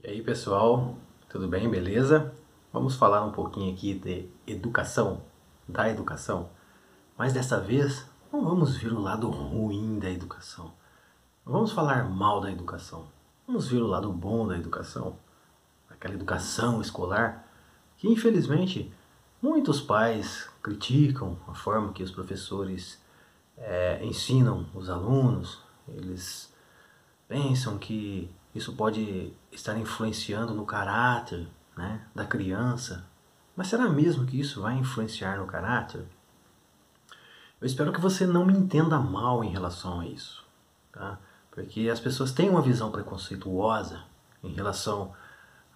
E aí pessoal, tudo bem, beleza? Vamos falar um pouquinho aqui de educação, da educação. Mas dessa vez não vamos ver o lado ruim da educação. Não vamos falar mal da educação. Vamos ver o lado bom da educação. Aquela educação escolar que infelizmente muitos pais criticam a forma que os professores é, ensinam os alunos. Eles pensam que isso pode estar influenciando no caráter né, da criança. Mas será mesmo que isso vai influenciar no caráter? Eu espero que você não me entenda mal em relação a isso, tá? Porque as pessoas têm uma visão preconceituosa em relação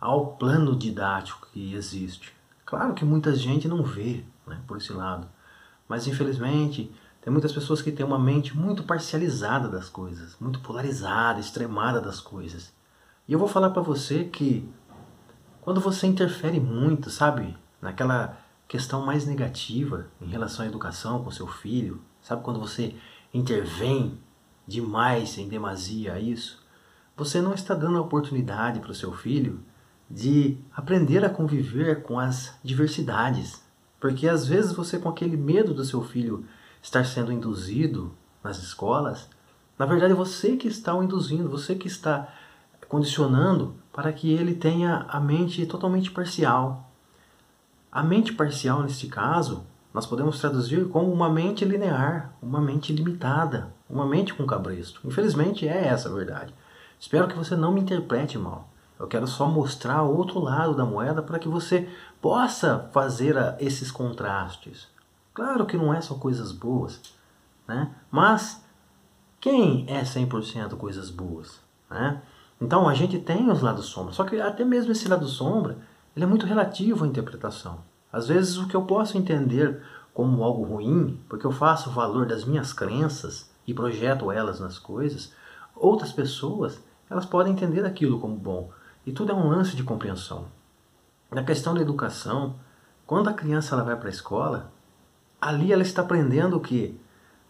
ao plano didático que existe. Claro que muita gente não vê né, por esse lado, mas infelizmente tem muitas pessoas que têm uma mente muito parcializada das coisas, muito polarizada, extremada das coisas. E eu vou falar para você que quando você interfere muito, sabe, naquela questão mais negativa em relação à educação com seu filho, sabe quando você intervém demais, em demasia a isso, você não está dando a oportunidade para o seu filho de aprender a conviver com as diversidades. Porque às vezes você, com aquele medo do seu filho estar sendo induzido nas escolas, na verdade você que está o induzindo, você que está condicionando para que ele tenha a mente totalmente parcial. A mente parcial, neste caso, nós podemos traduzir como uma mente linear, uma mente limitada, uma mente com cabresto. Infelizmente é essa a verdade. Espero que você não me interprete mal. Eu quero só mostrar o outro lado da moeda para que você possa fazer esses contrastes. Claro que não é só coisas boas, né? Mas quem é 100% coisas boas, né? Então a gente tem os lados sombra, só que até mesmo esse lado sombra, ele é muito relativo à interpretação. Às vezes o que eu posso entender como algo ruim, porque eu faço o valor das minhas crenças e projeto elas nas coisas, outras pessoas, elas podem entender aquilo como bom. E tudo é um lance de compreensão. Na questão da educação, quando a criança ela vai para a escola, ali ela está aprendendo o quê?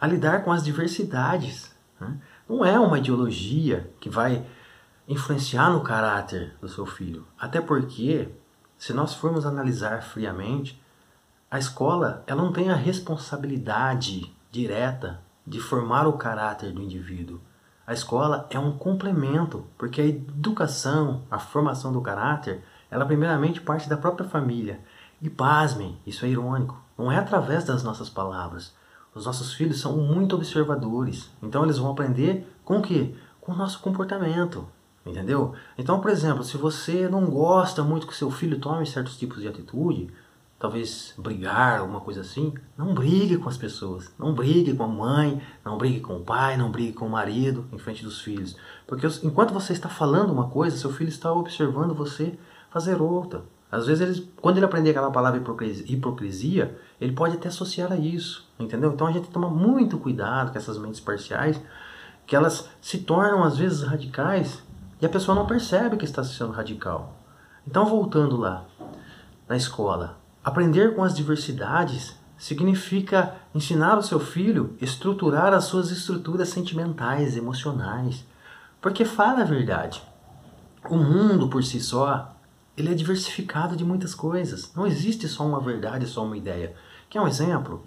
A lidar com as diversidades. Né? Não é uma ideologia que vai influenciar no caráter do seu filho. Até porque, se nós formos analisar friamente, a escola ela não tem a responsabilidade direta de formar o caráter do indivíduo. A escola é um complemento, porque a educação, a formação do caráter, ela primeiramente parte da própria família. E pasmem, isso é irônico, não é através das nossas palavras. Os nossos filhos são muito observadores, então eles vão aprender com o quê? Com o nosso comportamento. Entendeu? Então, por exemplo, se você não gosta muito que seu filho tome certos tipos de atitude, talvez brigar, alguma coisa assim, não brigue com as pessoas. Não brigue com a mãe, não brigue com o pai, não brigue com o marido em frente dos filhos. Porque enquanto você está falando uma coisa, seu filho está observando você fazer outra. Às vezes, ele, quando ele aprender aquela palavra hipocrisia, ele pode até associar a isso, entendeu? Então a gente toma muito cuidado com essas mentes parciais, que elas se tornam às vezes radicais e a pessoa não percebe que está sendo radical. Então, voltando lá, na escola, aprender com as diversidades significa ensinar o seu filho a estruturar as suas estruturas sentimentais, emocionais. Porque fala a verdade. O mundo por si só, ele é diversificado de muitas coisas. Não existe só uma verdade, só uma ideia. Quer um exemplo?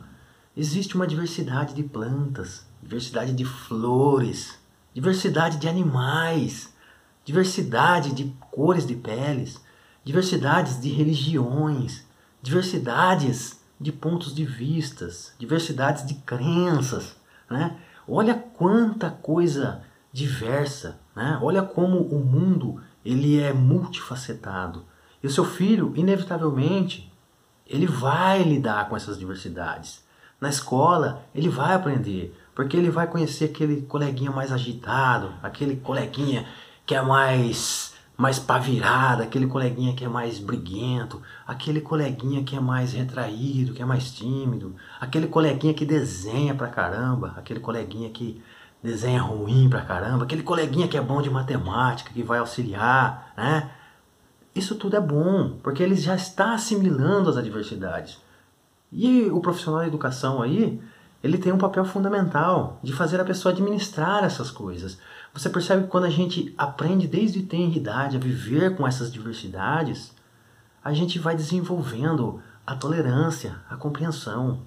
Existe uma diversidade de plantas, diversidade de flores, diversidade de animais, diversidade de cores de peles, diversidades de religiões, diversidades de pontos de vistas, diversidades de crenças, né? Olha quanta coisa diversa, né? Olha como o mundo ele é multifacetado. E o seu filho, inevitavelmente, ele vai lidar com essas diversidades. Na escola, ele vai aprender, porque ele vai conhecer aquele coleguinha mais agitado, aquele coleguinha que é mais mais pavirada, aquele coleguinha que é mais briguento, aquele coleguinha que é mais retraído, que é mais tímido, aquele coleguinha que desenha pra caramba, aquele coleguinha que desenha ruim pra caramba, aquele coleguinha que é bom de matemática, que vai auxiliar, né? Isso tudo é bom, porque ele já está assimilando as adversidades. E o profissional da educação aí, ele tem um papel fundamental de fazer a pessoa administrar essas coisas. Você percebe que quando a gente aprende desde tenra idade a viver com essas diversidades, a gente vai desenvolvendo a tolerância, a compreensão.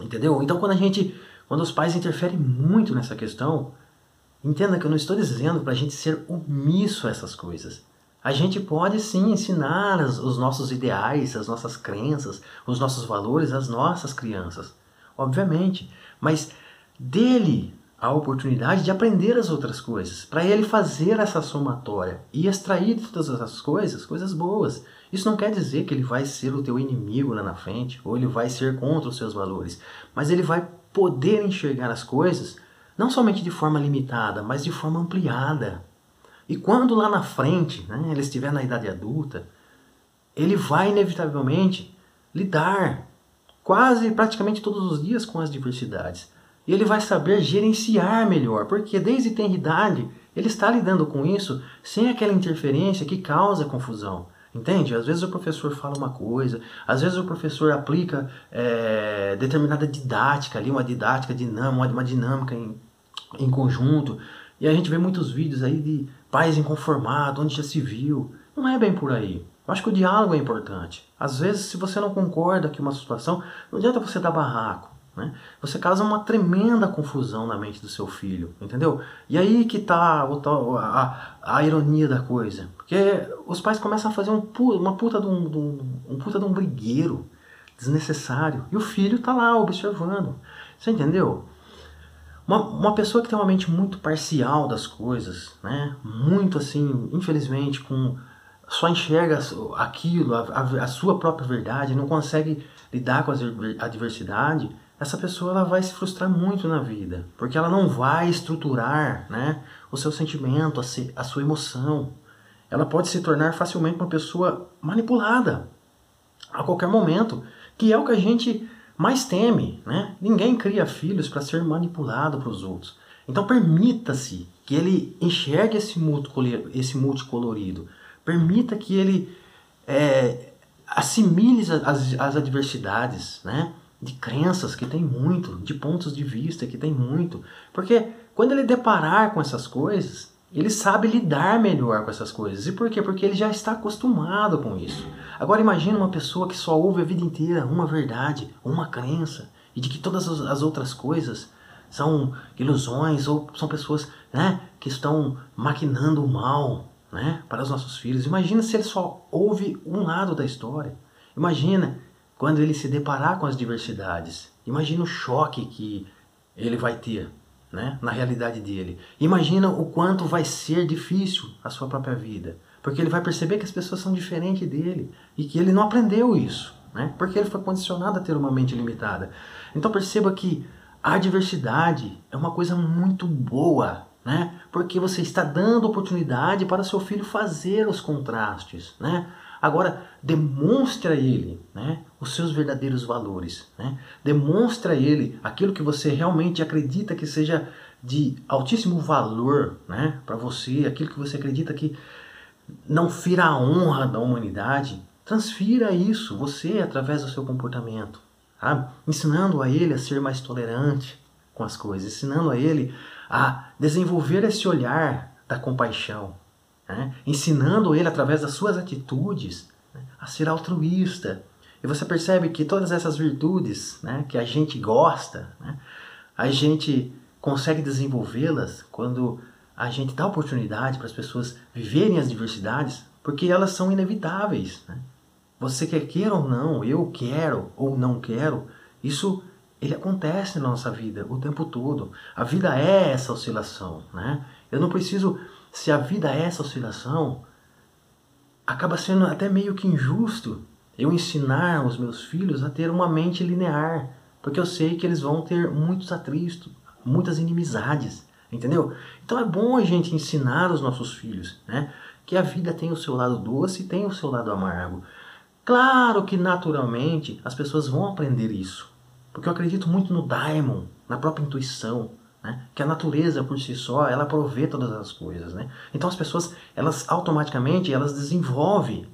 Entendeu? Então quando a gente, quando os pais interferem muito nessa questão, entenda que eu não estou dizendo para a gente ser omisso a essas coisas. A gente pode sim ensinar os nossos ideais, as nossas crenças, os nossos valores às nossas crianças obviamente, mas dele a oportunidade de aprender as outras coisas, para ele fazer essa somatória e extrair de todas essas coisas coisas boas. Isso não quer dizer que ele vai ser o teu inimigo lá na frente, ou ele vai ser contra os seus valores, mas ele vai poder enxergar as coisas não somente de forma limitada, mas de forma ampliada. E quando lá na frente, né, ele estiver na idade adulta, ele vai inevitavelmente lidar quase praticamente todos os dias com as diversidades. E ele vai saber gerenciar melhor, porque desde tem idade ele está lidando com isso sem aquela interferência que causa confusão. Entende? Às vezes o professor fala uma coisa, às vezes o professor aplica é, determinada didática ali, uma didática dinâmica, uma dinâmica em, em conjunto. E a gente vê muitos vídeos aí de pais inconformados, onde já se viu. Não é bem por aí. Eu acho que o diálogo é importante. Às vezes, se você não concorda com uma situação, não adianta você dar barraco. Né? Você causa uma tremenda confusão na mente do seu filho, entendeu? E aí que está a, a, ironia da coisa. Porque os pais começam a fazer um, uma puta de um, de um, um puta de um brigueiro desnecessário. E o filho está lá observando. Você entendeu? Uma, uma pessoa que tem uma mente muito parcial das coisas, né? muito assim, infelizmente, com só enxerga aquilo, a, a, a, sua própria verdade, não consegue lidar com a adversidade, essa pessoa ela vai se frustrar muito na vida, porque ela não vai estruturar né, o seu sentimento, a, se, a sua emoção. Ela pode se tornar facilmente uma pessoa manipulada a qualquer momento, que é o que a gente mais teme. Né? Ninguém cria filhos para ser manipulado para os outros. Então permita-se que ele enxergue esse multicolorido Permita que ele é, assimile as, as adversidades, né? De crenças que tem muito, de pontos de vista que tem muito. Porque quando ele deparar com essas coisas, ele sabe lidar melhor com essas coisas. E por quê? Porque ele já está acostumado com isso. Agora imagine uma pessoa que só ouve a vida inteira uma verdade, uma crença, e de que todas as outras coisas são ilusões ou são pessoas né, que estão maquinando o mal né, para os nossos filhos. Imagina se ele só ouve um lado da história. Imagina quando ele se deparar com as diversidades. Imagina o choque que ele vai ter né, na realidade dele. Imagina o quanto vai ser difícil a sua própria vida. Porque ele vai perceber que as pessoas são diferentes dele e que ele não aprendeu isso. Né, porque ele foi condicionado a ter uma mente limitada. Então perceba que a diversidade é uma coisa muito boa né? Porque você está dando oportunidade para seu filho fazer os contrastes, né? Agora, demonstre a ele né, os seus verdadeiros valores. Né? Demonstre a ele aquilo que você realmente acredita que seja de altíssimo valor né, para você, aquilo que você acredita que não fira a honra da humanidade. Transfira isso, você, através do seu comportamento. Tá? Ensinando a ele a ser mais tolerante com as coisas, ensinando a ele a desenvolver esse olhar da compaixão, né? ensinando ele através das suas atitudes né? a ser altruísta. E você percebe que todas essas virtudes né, que a gente gosta, né, a gente consegue desenvolvê-las quando a gente dá oportunidade para as pessoas viverem as diversidades, porque elas são inevitáveis. Né? Você quer queira ou não, eu quero ou não quero, isso ele acontece na nossa vida o tempo todo. A vida é essa oscilação, né? Eu não preciso, se a vida é essa oscilação, acaba sendo até meio que injusto eu ensinar os meus filhos a ter uma mente linear, porque eu sei que eles vão ter muitos atritos, muitas inimizades, entendeu? Então é bom a gente ensinar os nossos filhos, né? Que a vida tem o seu lado doce e tem o seu lado amargo. Claro que naturalmente as pessoas vão aprender isso, porque eu acredito muito no daimon, na própria intuição, né? que a natureza por si só, ela provê todas as coisas. Né? Então as pessoas, elas automaticamente, elas desenvolvem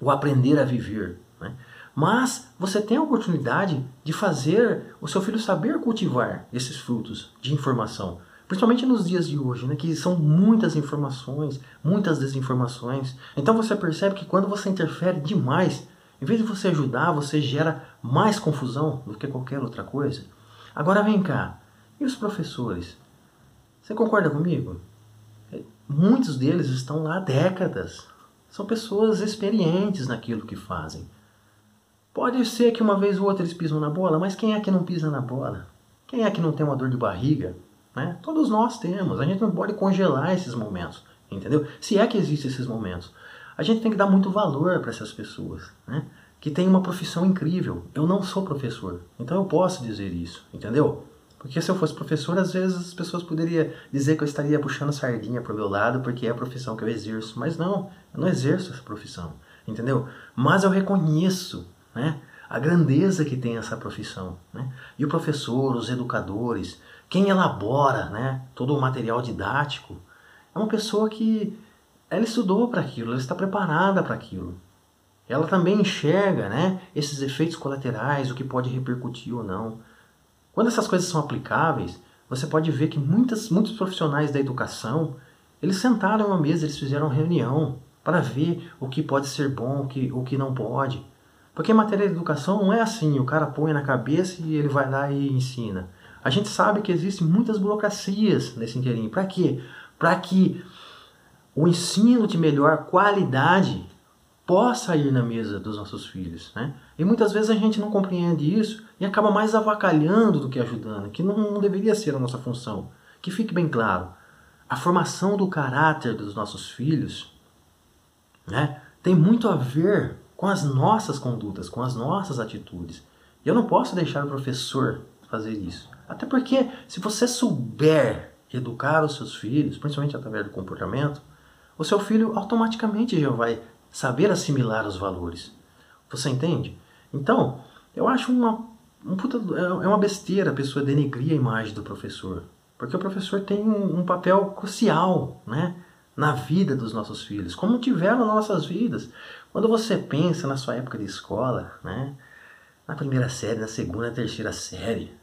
o aprender a viver. Né? Mas você tem a oportunidade de fazer o seu filho saber cultivar esses frutos de informação. Principalmente nos dias de hoje, né, que são muitas informações, muitas desinformações. Então você percebe que quando você interfere demais, em vez de você ajudar, você gera mais confusão do que qualquer outra coisa. Agora vem cá, e os professores? Você concorda comigo? É, muitos deles estão lá há décadas. São pessoas experientes naquilo que fazem. Pode ser que uma vez ou outra eles pisam na bola, mas quem é que não pisa na bola? Quem é que não tem uma dor de barriga? Né? Todos nós temos. A gente não pode congelar esses momentos, entendeu? Se é que existem esses momentos. A gente tem que dar muito valor para essas pessoas, né? Que têm uma profissão incrível. Eu não sou professor, então eu posso dizer isso, entendeu? Porque se eu fosse professor, às vezes as pessoas poderiam dizer que eu estaria puxando sardinha para o meu lado porque é a profissão que eu exerço. Mas não, eu não exerço essa profissão, entendeu? Mas eu reconheço né? a grandeza que tem essa profissão. Né? E o professor, os educadores, quem elabora né, todo o material didático, é uma pessoa que ela estudou para aquilo, ela está preparada para aquilo. Ela também enxerga né, esses efeitos colaterais, o que pode repercutir ou não. Quando essas coisas são aplicáveis, você pode ver que muitas, muitos profissionais da educação, eles sentaram uma mesa, eles fizeram reunião para ver o que pode ser bom, o que, o que não pode. Porque em matéria de educação não é assim, o cara põe na cabeça e ele vai lá e ensina. A gente sabe que existem muitas burocracias nesse inteirinho. Para quê? Para que o ensino de melhor qualidade possa ir na mesa dos nossos filhos. Né? E muitas vezes a gente não compreende isso e acaba mais avacalhando do que ajudando, que não, não deveria ser a nossa função. Que fique bem claro, a formação do caráter dos nossos filhos né, tem muito a ver com as nossas condutas, com as nossas atitudes. E eu não posso deixar o professor fazer isso. Até porque, se você souber educar os seus filhos, principalmente através do comportamento, o seu filho automaticamente já vai saber assimilar os valores. Você entende? Então, eu acho uma, um puta, é uma besteira a pessoa denegrir a imagem do professor. Porque o professor tem um, um papel crucial né, na vida dos nossos filhos, como tiveram nas nossas vidas. Quando você pensa na sua época de escola, né? na primeira série, na segunda, na terceira série,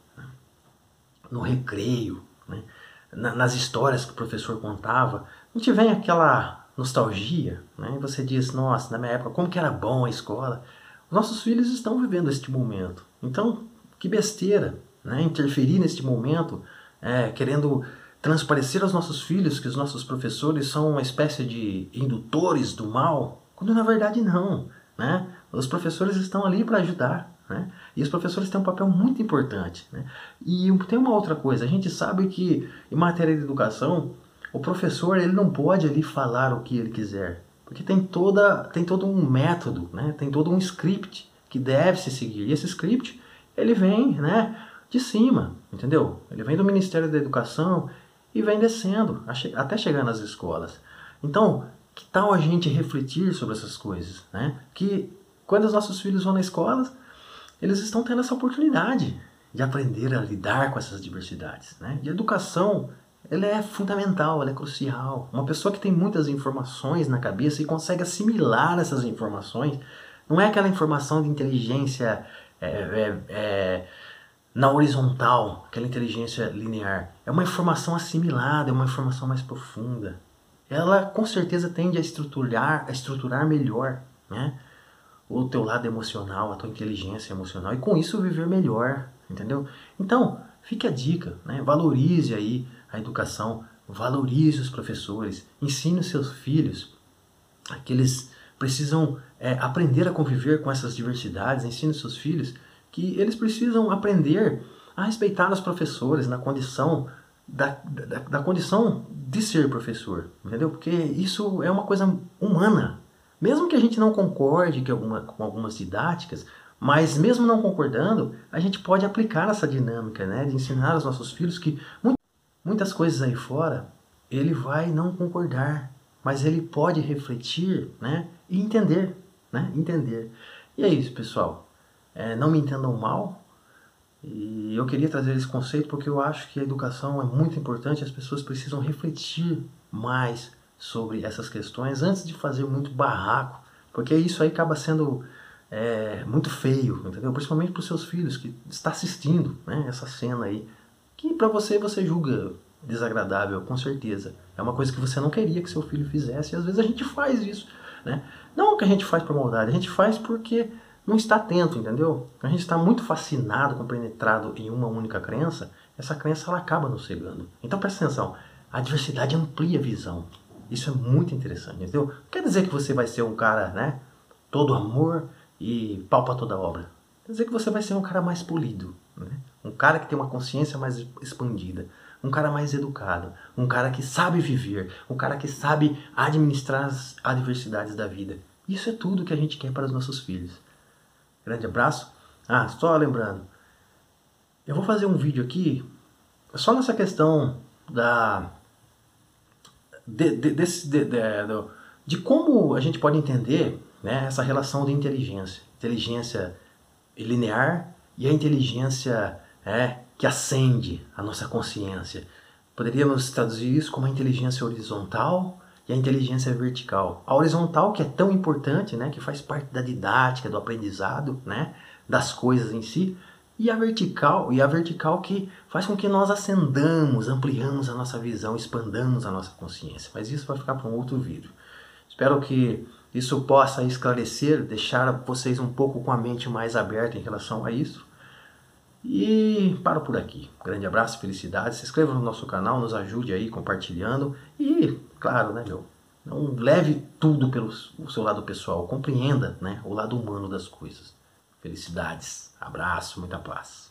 no recreio, né? na, nas histórias que o professor contava, não te vem aquela nostalgia, né? Você diz, nossa, na minha época, como que era bom a escola. Os nossos filhos estão vivendo este momento. Então, que besteira, né? Interferir neste momento, é, querendo transparecer aos nossos filhos que os nossos professores são uma espécie de indutores do mal, quando na verdade não. Né? Os professores estão ali para ajudar. Né? E os professores têm um papel muito importante. Né? E tem uma outra coisa, a gente sabe que em matéria de educação, o professor ele não pode ali falar o que ele quiser. Porque tem, toda, tem todo um método, né? tem todo um script que deve se seguir. E esse script ele vem né, de cima, entendeu? Ele vem do Ministério da Educação e vem descendo até chegar nas escolas. Então, que tal a gente refletir sobre essas coisas, né? Que quando os nossos filhos vão na escola, eles estão tendo essa oportunidade de aprender a lidar com essas diversidades, né? E a educação, ela é fundamental, ela é crucial. Uma pessoa que tem muitas informações na cabeça e consegue assimilar essas informações, não é aquela informação de inteligência é, é, é, na horizontal, aquela inteligência linear. É uma informação assimilada, é uma informação mais profunda ela com certeza tende a estruturar, a estruturar melhor, né? O teu lado emocional, a tua inteligência emocional e com isso viver melhor, entendeu? Então, fique a dica, né? Valorize aí a educação, valorize os professores, ensine os seus filhos que eles precisam é, aprender a conviver com essas diversidades, ensine os seus filhos que eles precisam aprender a respeitar os professores na condição da, da, da, condição de ser professor, entendeu? Porque isso é uma coisa humana. Mesmo que a gente não concorde que alguma, com algumas didáticas, mas mesmo não concordando, a gente pode aplicar essa dinâmica, né? De ensinar aos nossos filhos que muitas coisas aí fora ele vai não concordar, mas ele pode refletir, né? E entender, né? Entender. E é isso, pessoal. É, não me entendam mal, e eu queria trazer esse conceito porque eu acho que a educação é muito importante, as pessoas precisam refletir mais sobre essas questões antes de fazer muito barraco, porque isso aí acaba sendo é, muito feio, entendeu? Principalmente para os seus filhos que está assistindo né, essa cena aí, que para você você julga desagradável, com certeza. É uma coisa que você não queria que seu filho fizesse e às vezes a gente faz isso, né? Não que a gente faz por maldade, a gente faz porque não está atento, entendeu? A gente está muito fascinado, compenetrado em uma única crença, essa crença ela acaba nos cegando. Então presta atenção, a diversidade amplia a visão. Isso é muito interessante, entendeu? Não quer dizer que você vai ser um cara, né? Todo amor e pau para toda obra. Quer dizer que você vai ser um cara mais polido, né? Um cara que tem uma consciência mais expandida, um cara mais educado, um cara que sabe viver, um cara que sabe administrar as adversidades da vida. Isso é tudo que a gente quer para os nossos filhos. Grande abraço. Ah, só lembrando, eu vou fazer um vídeo aqui só nessa questão da de, de, desse, de, de, como a gente pode entender né, essa relação de inteligência, inteligência linear e a inteligência é, que acende a nossa consciência. Poderíamos traduzir isso como a inteligência horizontal e a inteligência vertical. A horizontal que é tão importante, né, que faz parte da didática, do aprendizado, né, das coisas em si, e a vertical, e a vertical que faz com que nós acendamos, ampliamos a nossa visão, expandamos a nossa consciência. Mas isso vai ficar para um outro vídeo. Espero que isso possa esclarecer, deixar vocês um pouco com a mente mais aberta em relação a isso. E paro por aqui. Grande abraço, felicidades. Se inscreva no nosso canal, nos ajude aí compartilhando. E, claro, né, meu? Não leve tudo pelo seu lado pessoal. Compreenda né, o lado humano das coisas. Felicidades, abraço, muita paz.